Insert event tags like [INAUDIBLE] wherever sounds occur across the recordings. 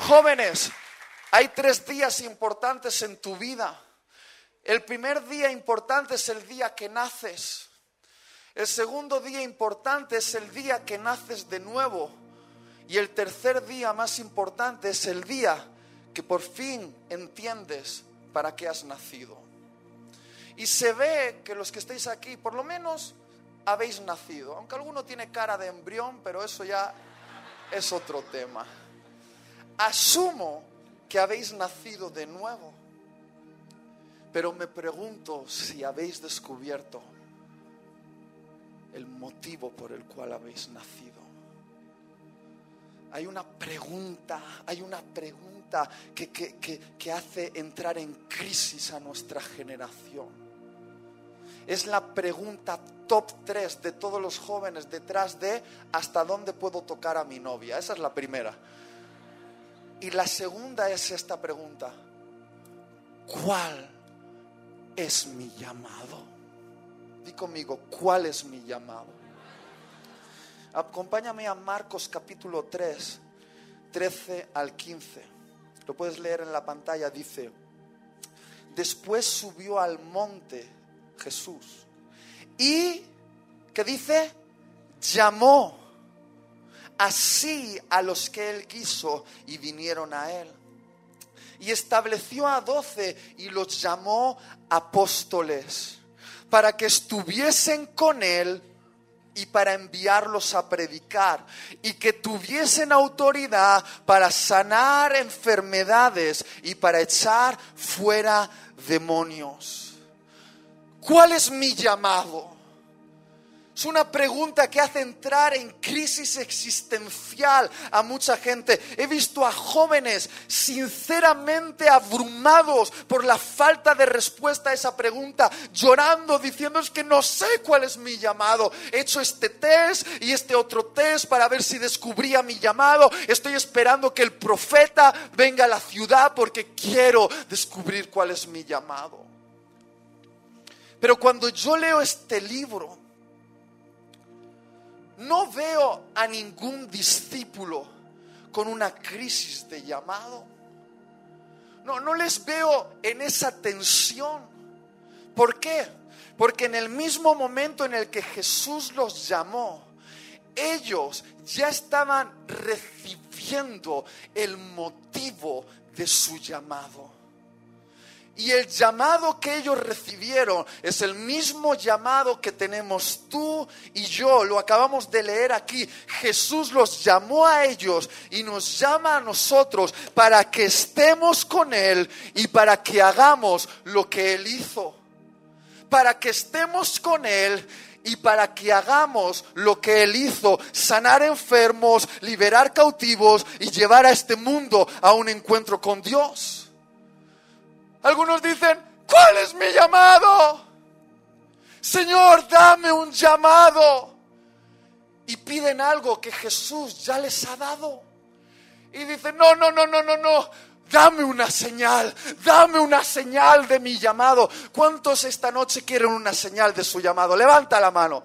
Jóvenes, hay tres días importantes en tu vida. El primer día importante es el día que naces. El segundo día importante es el día que naces de nuevo. Y el tercer día más importante es el día que por fin entiendes para qué has nacido. Y se ve que los que estáis aquí, por lo menos habéis nacido. Aunque alguno tiene cara de embrión, pero eso ya es otro tema. Asumo que habéis nacido de nuevo. Pero me pregunto si habéis descubierto el motivo por el cual habéis nacido. Hay una pregunta, hay una pregunta que, que, hace entrar en crisis a nuestra generación. Es la pregunta top 3 de todos los jóvenes detrás de ¿hasta dónde puedo tocar a mi novia? Esa es la primera. Y la segunda es esta pregunta. ¿Cuál es mi llamado? Di conmigo, ¿cuál es mi llamado? Acompáñame a Marcos capítulo 3, 13 al 15. Lo puedes leer en la pantalla. Dice, después subió al monte Jesús y, ¿qué dice? Llamó así a los que él quiso y vinieron a él. Y estableció a doce y los llamó apóstoles para que estuviesen con él y para enviarlos a predicar y que tuviesen autoridad para sanar enfermedades y para echar fuera demonios. ¿Cuál es mi llamado? Es una pregunta que hace entrar en crisis existencial a mucha gente. He visto a jóvenes sinceramente abrumados por la falta de respuesta a esa pregunta, llorando, diciendo es que no sé cuál es mi llamado. He hecho este test y este otro test para ver si descubría mi llamado. Estoy esperando que el profeta venga a la ciudad porque quiero descubrir cuál es mi llamado. Pero cuando yo leo este libro, no veo a ningún discípulo con una crisis de llamado. No, no les veo en esa tensión. ¿Por qué? Porque en el mismo momento en el que Jesús los llamó, ellos ya estaban recibiendo el motivo de su llamado. Y el llamado que ellos recibieron es el mismo llamado que tenemos tú y yo. Lo acabamos de leer aquí. Jesús los llamó a ellos y nos llama a nosotros para que estemos con Él y para que hagamos lo que Él hizo. Para que estemos con Él y para que hagamos lo que Él hizo, sanar enfermos, liberar cautivos y llevar a este mundo a un encuentro con Dios. Algunos dicen, ¿cuál es mi llamado? Señor, dame un llamado. Y piden algo que Jesús ya les ha dado. Y dicen, no, no, no, no, no, no. Dame una señal, dame una señal de mi llamado. ¿Cuántos esta noche quieren una señal de su llamado? Levanta la mano.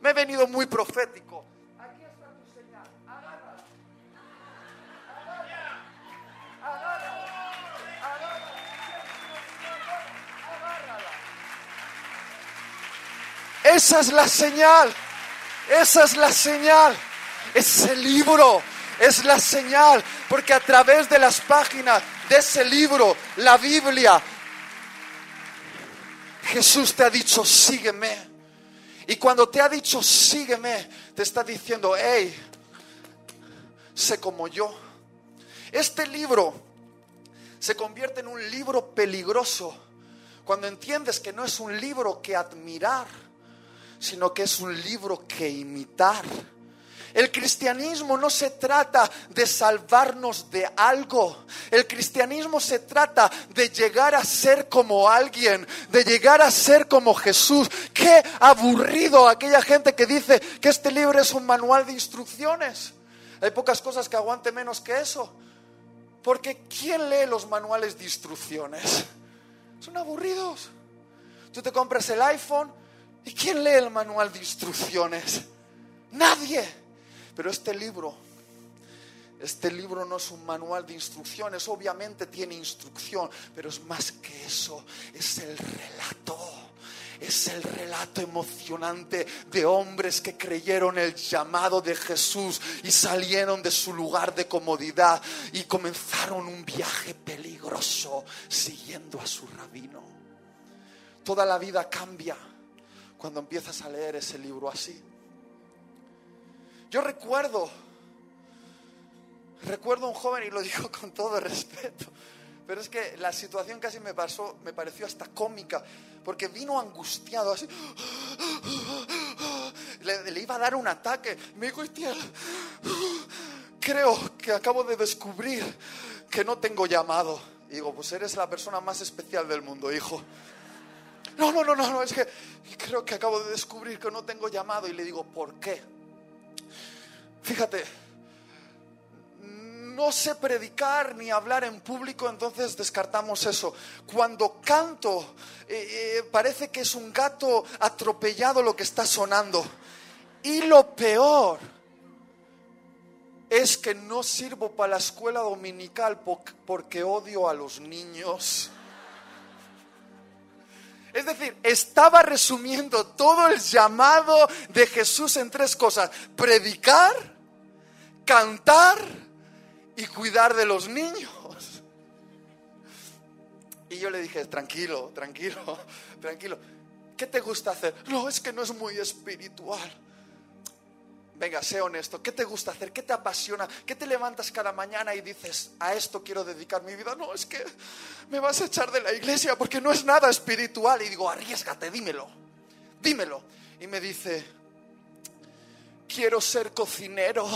Me he venido muy profético. Esa es la señal. Esa es la señal. Ese libro es la señal. Porque a través de las páginas de ese libro, la Biblia, Jesús te ha dicho, sígueme. Y cuando te ha dicho, sígueme, te está diciendo, hey, sé como yo. Este libro se convierte en un libro peligroso cuando entiendes que no es un libro que admirar sino que es un libro que imitar. El cristianismo no se trata de salvarnos de algo. El cristianismo se trata de llegar a ser como alguien, de llegar a ser como Jesús. Qué aburrido aquella gente que dice que este libro es un manual de instrucciones. Hay pocas cosas que aguante menos que eso. Porque ¿quién lee los manuales de instrucciones? Son aburridos. Tú te compras el iPhone, ¿Y quién lee el manual de instrucciones? Nadie. Pero este libro Este libro no es un manual de instrucciones, obviamente tiene instrucción, pero es más que eso, es el relato. Es el relato emocionante de hombres que creyeron el llamado de Jesús y salieron de su lugar de comodidad y comenzaron un viaje peligroso siguiendo a su rabino. Toda la vida cambia cuando empiezas a leer ese libro así. Yo recuerdo, recuerdo un joven, y lo digo con todo respeto, pero es que la situación casi me pasó, me pareció hasta cómica, porque vino angustiado así. Le, iba a dar un ataque. Me dijo, creo que acabo de descubrir que no tengo llamado. Y digo, pues eres la persona más especial del mundo, hijo. No, no, no, no, no, es que creo que acabo de descubrir que no tengo llamado. Y le digo, ¿por qué? Fíjate, no sé predicar ni hablar en público, entonces descartamos eso. Cuando canto, eh, eh, parece que es un gato atropellado lo que está sonando. Y lo peor es que no sirvo para la escuela dominical porque odio a los niños. Es decir, estaba resumiendo todo el llamado de Jesús en tres cosas. Predicar, cantar y cuidar de los niños. Y yo le dije, tranquilo, tranquilo, [LAUGHS] tranquilo. ¿Qué te gusta hacer? No, es que no es muy espiritual. Venga, sé honesto. ¿Qué te gusta hacer? ¿Qué te apasiona? ¿Qué te levantas cada mañana y dices, a esto quiero dedicar mi vida? No, es que me vas a echar de la iglesia porque no es nada espiritual. Y digo, arriesgate, dímelo, dímelo. Y me dice, quiero ser cocinero.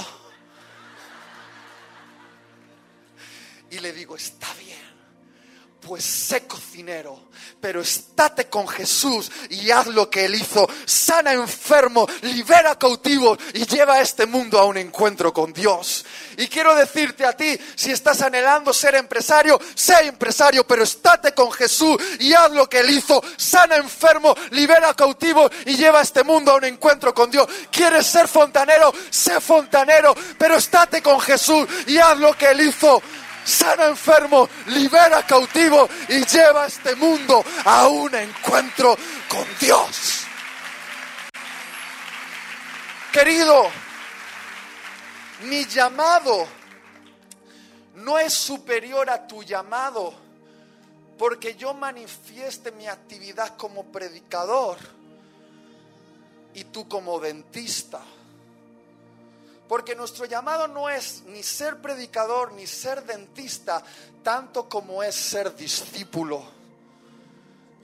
Y le digo, está bien, pues sé cocinero, pero estate con Jesús y haz lo que Él hizo. Sana enfermo, libera cautivos y lleva a este mundo a un encuentro con Dios. Y quiero decirte a ti, si estás anhelando ser empresario, sé empresario, pero estate con Jesús y haz lo que Él hizo. Sana enfermo, libera cautivos y lleva a este mundo a un encuentro con Dios. ¿Quieres ser fontanero? Sé fontanero, pero estate con Jesús y haz lo que Él hizo sana enfermo, libera cautivo y lleva este mundo a un encuentro con Dios. Querido, mi llamado no es superior a tu llamado porque yo manifieste mi actividad como predicador y tú como dentista. Porque nuestro llamado no es ni ser predicador ni ser dentista, tanto como es ser discípulo.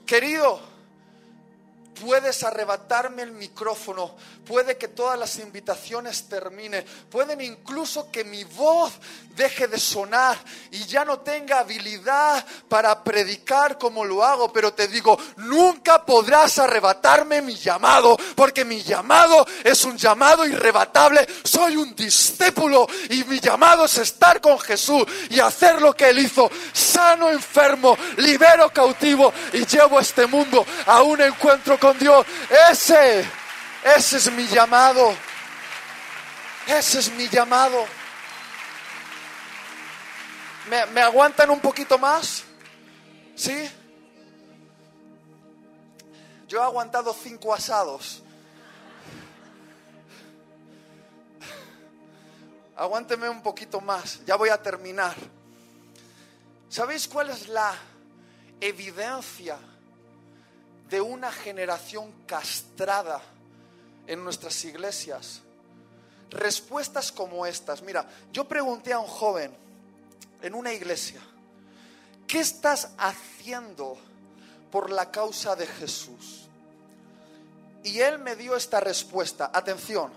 Querido, puedes arrebatarme el micrófono, puede que todas las invitaciones terminen, pueden incluso que mi voz deje de sonar y ya no tenga habilidad para predicar como lo hago, pero te digo, nunca podrás arrebatarme mi llamado, porque mi llamado es un llamado irrebatable, soy un discípulo y mi llamado es estar con Jesús y hacer lo que él hizo, sano enfermo, libero cautivo y llevo este mundo a un encuentro con Dios. Ese ese es mi llamado. Ese es mi llamado. ¿Me, aguantan un poquito más? ¿Sí? Yo he aguantado cinco asados. Aguánteme un poquito más, ya voy a terminar. ¿Sabéis cuál es la evidencia de una generación castrada? en nuestras iglesias. Respuestas como estas. Mira, yo pregunté a un joven en una iglesia, ¿qué estás haciendo por la causa de Jesús? Y él me dio esta respuesta. Atención,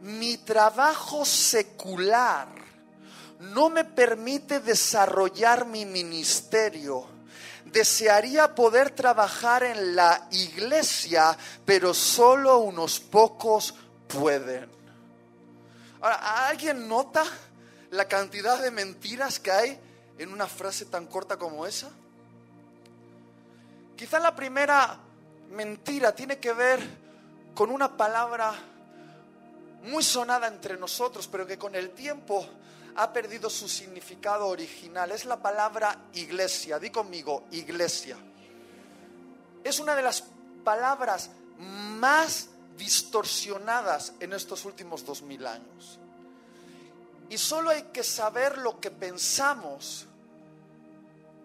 mi trabajo secular no me permite desarrollar mi ministerio desearía poder trabajar en la iglesia, pero solo unos pocos pueden. Ahora, ¿alguien nota la cantidad de mentiras que hay en una frase tan corta como esa? Quizá la primera mentira tiene que ver con una palabra muy sonada entre nosotros, pero que con el tiempo ha perdido su significado original. Es la palabra iglesia. Di conmigo, iglesia. Es una de las palabras más distorsionadas en estos últimos dos mil años. Y solo hay que saber lo que pensamos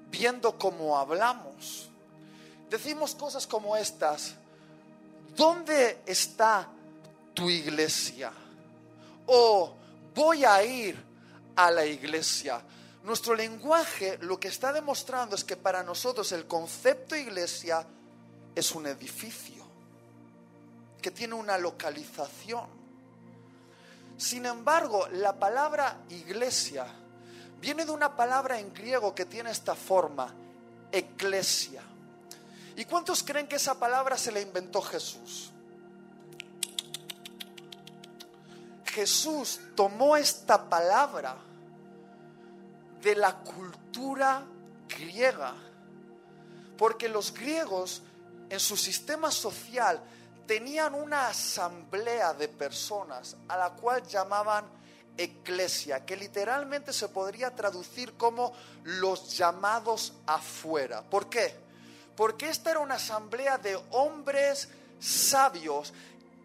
viendo cómo hablamos. Decimos cosas como estas. ¿Dónde está tu iglesia? O voy a ir a la iglesia. Nuestro lenguaje lo que está demostrando es que para nosotros el concepto iglesia es un edificio que tiene una localización. Sin embargo, la palabra iglesia viene de una palabra en griego que tiene esta forma, eclesia. ¿Y cuántos creen que esa palabra se la inventó Jesús? Jesús tomó esta palabra de la cultura griega, porque los griegos en su sistema social tenían una asamblea de personas a la cual llamaban eclesia, que literalmente se podría traducir como los llamados afuera. ¿Por qué? Porque esta era una asamblea de hombres sabios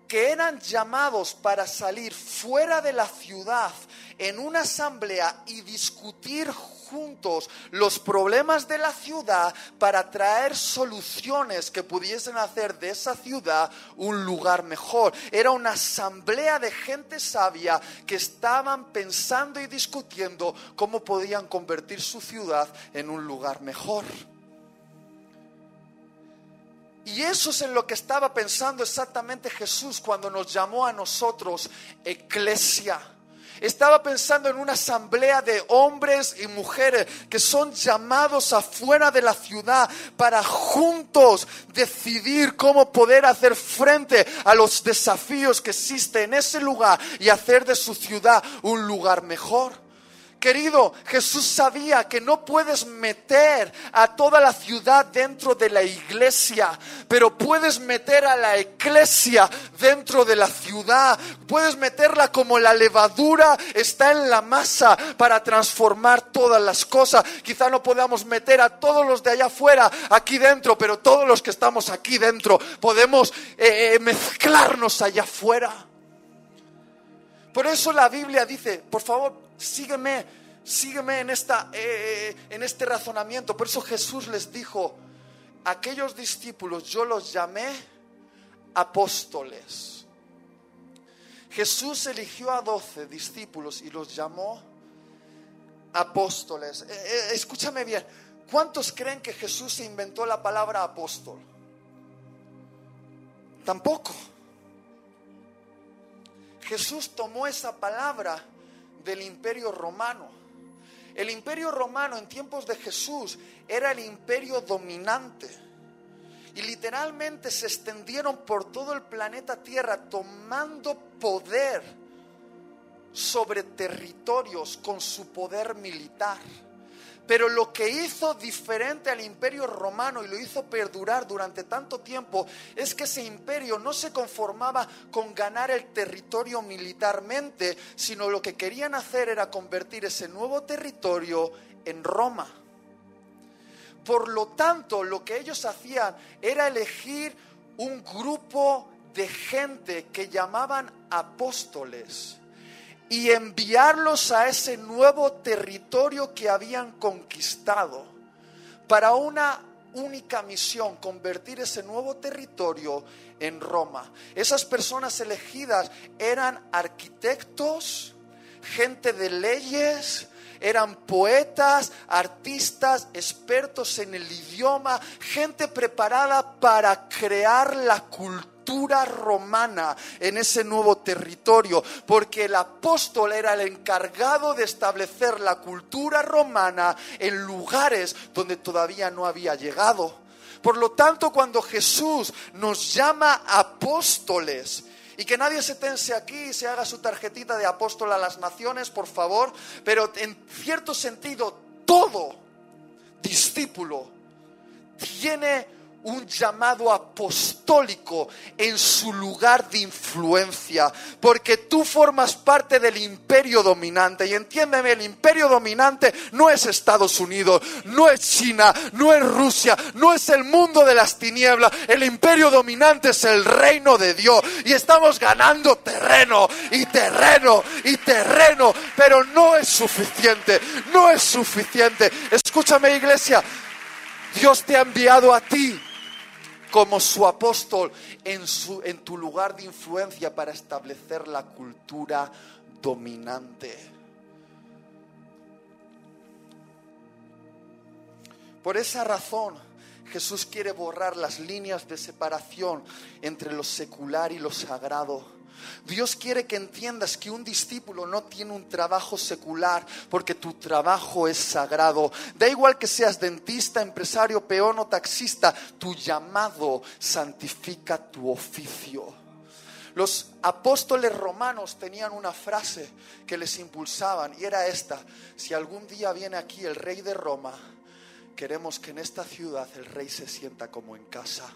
que eran llamados para salir fuera de la ciudad en una asamblea y discutir juntos los problemas de la ciudad para traer soluciones que pudiesen hacer de esa ciudad un lugar mejor. Era una asamblea de gente sabia que estaban pensando y discutiendo cómo podían convertir su ciudad en un lugar mejor. Y eso es en lo que estaba pensando exactamente Jesús cuando nos llamó a nosotros eclesia. Estaba pensando en una asamblea de hombres y mujeres que son llamados afuera de la ciudad para juntos decidir cómo poder hacer frente a los desafíos que existen en ese lugar y hacer de su ciudad un lugar mejor. Querido, Jesús sabía que no puedes meter a toda la ciudad dentro de la iglesia, pero puedes meter a la iglesia dentro de la ciudad. Puedes meterla como la levadura está en la masa para transformar todas las cosas. Quizá no podamos meter a todos los de allá afuera aquí dentro, pero todos los que estamos aquí dentro podemos eh, eh, mezclarnos allá afuera. Por eso la Biblia dice, por favor, sígueme, sígueme en, esta, eh, eh, en este razonamiento. Por eso Jesús les dijo, aquellos discípulos yo los llamé apóstoles. Jesús eligió a doce discípulos y los llamó apóstoles. Eh, escúchame bien, ¿cuántos creen que Jesús se inventó la palabra apóstol? Tampoco. Jesús tomó esa palabra del imperio romano. El imperio romano en tiempos de Jesús era el imperio dominante. Y literalmente se extendieron por todo el planeta Tierra tomando poder sobre territorios con su poder militar. Pero lo que hizo diferente al imperio romano y lo hizo perdurar durante tanto tiempo es que ese imperio no se conformaba con ganar el territorio militarmente, sino lo que querían hacer era convertir ese nuevo territorio en Roma. Por lo tanto, lo que ellos hacían era elegir un grupo de gente que llamaban apóstoles y enviarlos a ese nuevo territorio que habían conquistado para una única misión, convertir ese nuevo territorio en Roma. Esas personas elegidas eran arquitectos, gente de leyes, eran poetas, artistas, expertos en el idioma, gente preparada para crear la cultura romana en ese nuevo territorio, porque el apóstol era el encargado de establecer la cultura romana en lugares donde todavía no había llegado. Por lo tanto, cuando Jesús nos llama apóstoles, y que nadie se tense aquí y se haga su tarjetita de apóstol a las naciones, por favor, pero en cierto sentido, todo discípulo tiene un llamado apostólico en su lugar de influencia, porque tú formas parte del imperio dominante. Y entiéndeme, el imperio dominante no es Estados Unidos, no es China, no es Rusia, no es el mundo de las tinieblas. El imperio dominante es el reino de Dios. Y estamos ganando terreno y terreno y terreno, pero no es suficiente, no es suficiente. Escúchame iglesia, Dios te ha enviado a ti como su apóstol en, su, en tu lugar de influencia para establecer la cultura dominante. Por esa razón, Jesús quiere borrar las líneas de separación entre lo secular y lo sagrado Dios quiere que entiendas que un discípulo no tiene un trabajo secular porque tu trabajo es sagrado. Da igual que seas dentista, empresario, peón o taxista, tu llamado santifica tu oficio. Los apóstoles romanos tenían una frase que les impulsaban y era esta, si algún día viene aquí el rey de Roma, queremos que en esta ciudad el rey se sienta como en casa.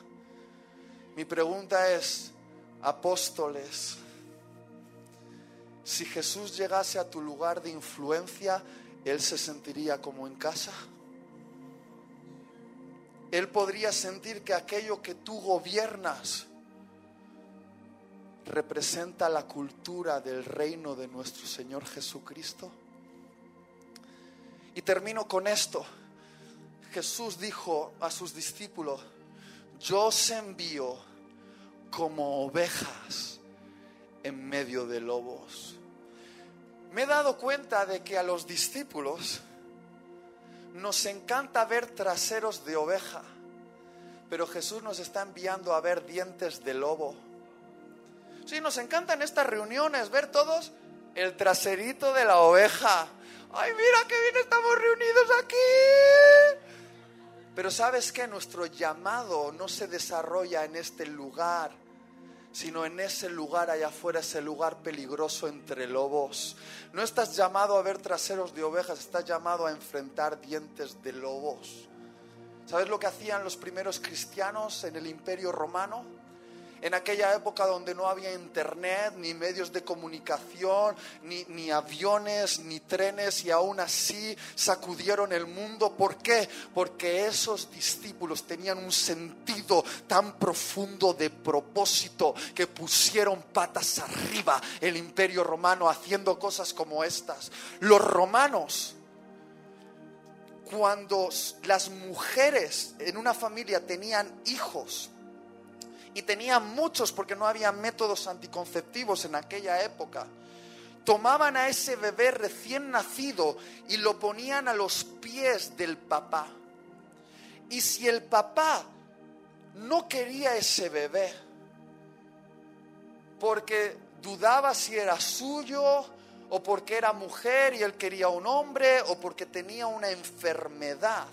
Mi pregunta es, apóstoles, si Jesús llegase a tu lugar de influencia, Él se sentiría como en casa. Él podría sentir que aquello que tú gobiernas representa la cultura del reino de nuestro Señor Jesucristo. Y termino con esto. Jesús dijo a sus discípulos, yo os envío como ovejas en medio de lobos. Me he dado cuenta de que a los discípulos nos encanta ver traseros de oveja, pero Jesús nos está enviando a ver dientes de lobo. Sí, nos encantan estas reuniones, ver todos el traserito de la oveja. Ay, mira qué bien estamos reunidos aquí. Pero sabes que nuestro llamado no se desarrolla en este lugar sino en ese lugar allá afuera, ese lugar peligroso entre lobos. No estás llamado a ver traseros de ovejas, estás llamado a enfrentar dientes de lobos. ¿Sabes lo que hacían los primeros cristianos en el imperio romano? En aquella época donde no había internet, ni medios de comunicación, ni, aviones, ni trenes, y aún así sacudieron el mundo. ¿Por qué? Porque esos discípulos tenían un sentido tan profundo de propósito que pusieron patas arriba el imperio romano haciendo cosas como estas. Los romanos cuando las mujeres en una familia tenían hijos, y tenían muchos porque no había métodos anticonceptivos en aquella época. Tomaban a ese bebé recién nacido y lo ponían a los pies del papá. Y si el papá no quería ese bebé, porque dudaba si era suyo, o porque era mujer y él quería un hombre, o porque tenía una enfermedad,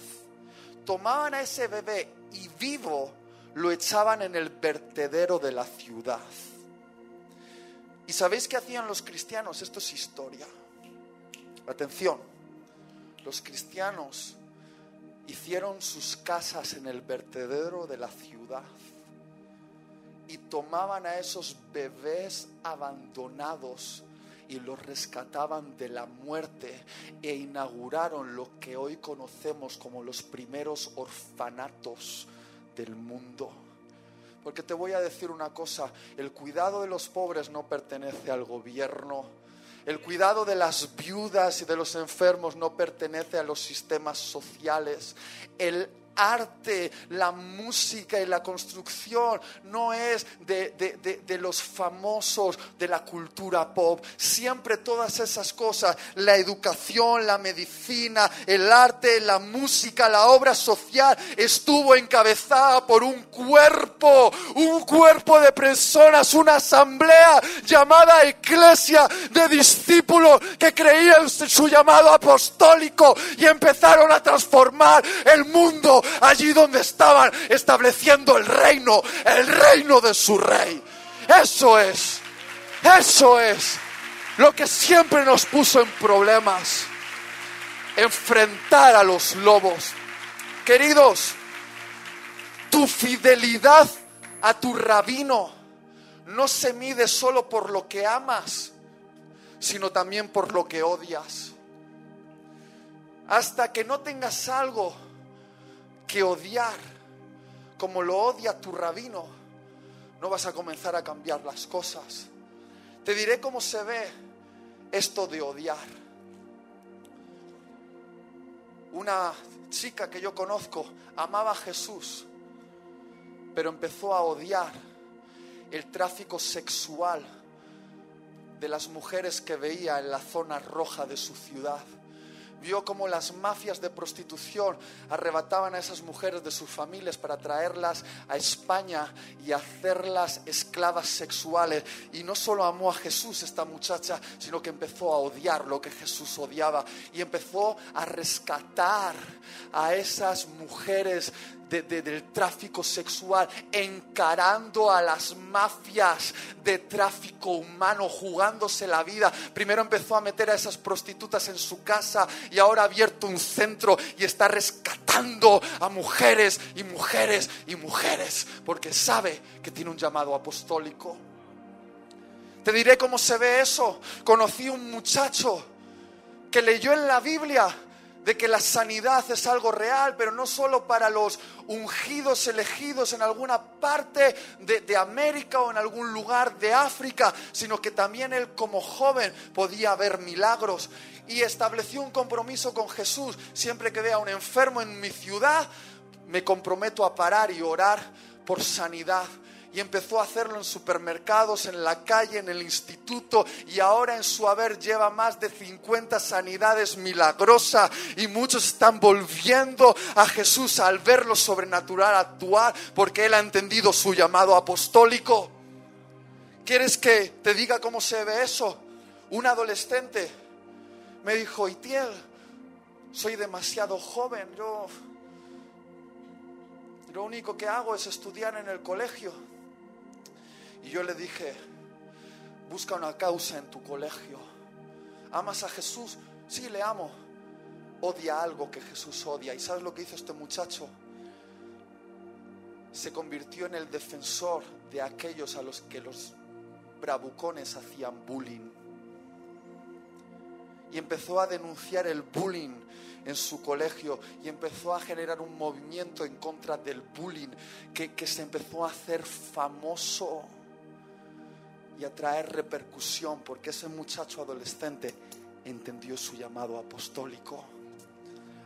tomaban a ese bebé y vivo lo echaban en el vertedero de la ciudad. ¿Y sabéis qué hacían los cristianos? Esto es historia. Atención, los cristianos hicieron sus casas en el vertedero de la ciudad y tomaban a esos bebés abandonados y los rescataban de la muerte e inauguraron lo que hoy conocemos como los primeros orfanatos del mundo. Porque te voy a decir una cosa, el cuidado de los pobres no pertenece al gobierno. El cuidado de las viudas y de los enfermos no pertenece a los sistemas sociales. El arte, la música y la construcción no es de, los famosos de la cultura pop. Siempre todas esas cosas, la educación, la medicina, el arte, la música, la obra social, estuvo encabezada por un cuerpo, un cuerpo de personas, una asamblea llamada Iglesia de discípulos que creían su llamado apostólico y empezaron a transformar el mundo allí donde estaban estableciendo el reino, el reino de su rey. Eso es, eso es lo que siempre nos puso en problemas. Enfrentar a los lobos. Queridos, Tu fidelidad a tu rabino no se mide solo por lo que amas, sino también por lo que odias. Hasta que no tengas algo que odiar, como lo odia tu rabino, no vas a comenzar a cambiar las cosas. Te diré cómo se ve esto de odiar. Una chica que yo conozco amaba a Jesús, pero empezó a odiar el tráfico sexual de las mujeres que veía en la zona roja de su ciudad vio cómo las mafias de prostitución arrebataban a esas mujeres de sus familias para traerlas a España y hacerlas esclavas sexuales. Y no solo amó a Jesús esta muchacha, sino que empezó a odiar lo que Jesús odiaba y empezó a rescatar a esas mujeres del tráfico sexual, encarando a las mafias de tráfico humano, jugándose la vida. Primero empezó a meter a esas prostitutas en su casa y ahora ha abierto un centro y está rescatando a mujeres y mujeres y mujeres, porque sabe que tiene un llamado apostólico. Te diré cómo se ve eso. Conocí un muchacho que leyó en la Biblia de que la sanidad es algo real, pero no solo para los ungidos elegidos en alguna parte de, América o en algún lugar de África, sino que también él como joven podía ver milagros y estableció un compromiso con Jesús. Siempre que vea a un enfermo en mi ciudad, me comprometo a parar y orar por sanidad y empezó a hacerlo en supermercados, en la calle, en el instituto y ahora en su haber lleva más de 50 sanidades milagrosas y muchos están volviendo a Jesús al ver lo sobrenatural actuar porque Él ha entendido su llamado apostólico. ¿Quieres que te diga cómo se ve eso? Un adolescente me dijo, Itiel, soy demasiado joven, yo lo único que hago es estudiar en el colegio. Y yo le dije, busca una causa en tu colegio. ¿Amas a Jesús? Sí, le amo. Odia algo que Jesús odia. ¿Y sabes lo que hizo este muchacho? Se convirtió en el defensor de aquellos a los que los bravucones hacían bullying. Y empezó a denunciar el bullying en su colegio y empezó a generar un movimiento en contra del bullying que, que se empezó a hacer famoso y a traer repercusión porque ese muchacho adolescente entendió su llamado apostólico.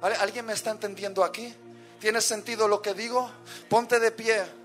¿Alguien me está entendiendo aquí? ¿Tiene sentido lo que digo? Ponte de pie.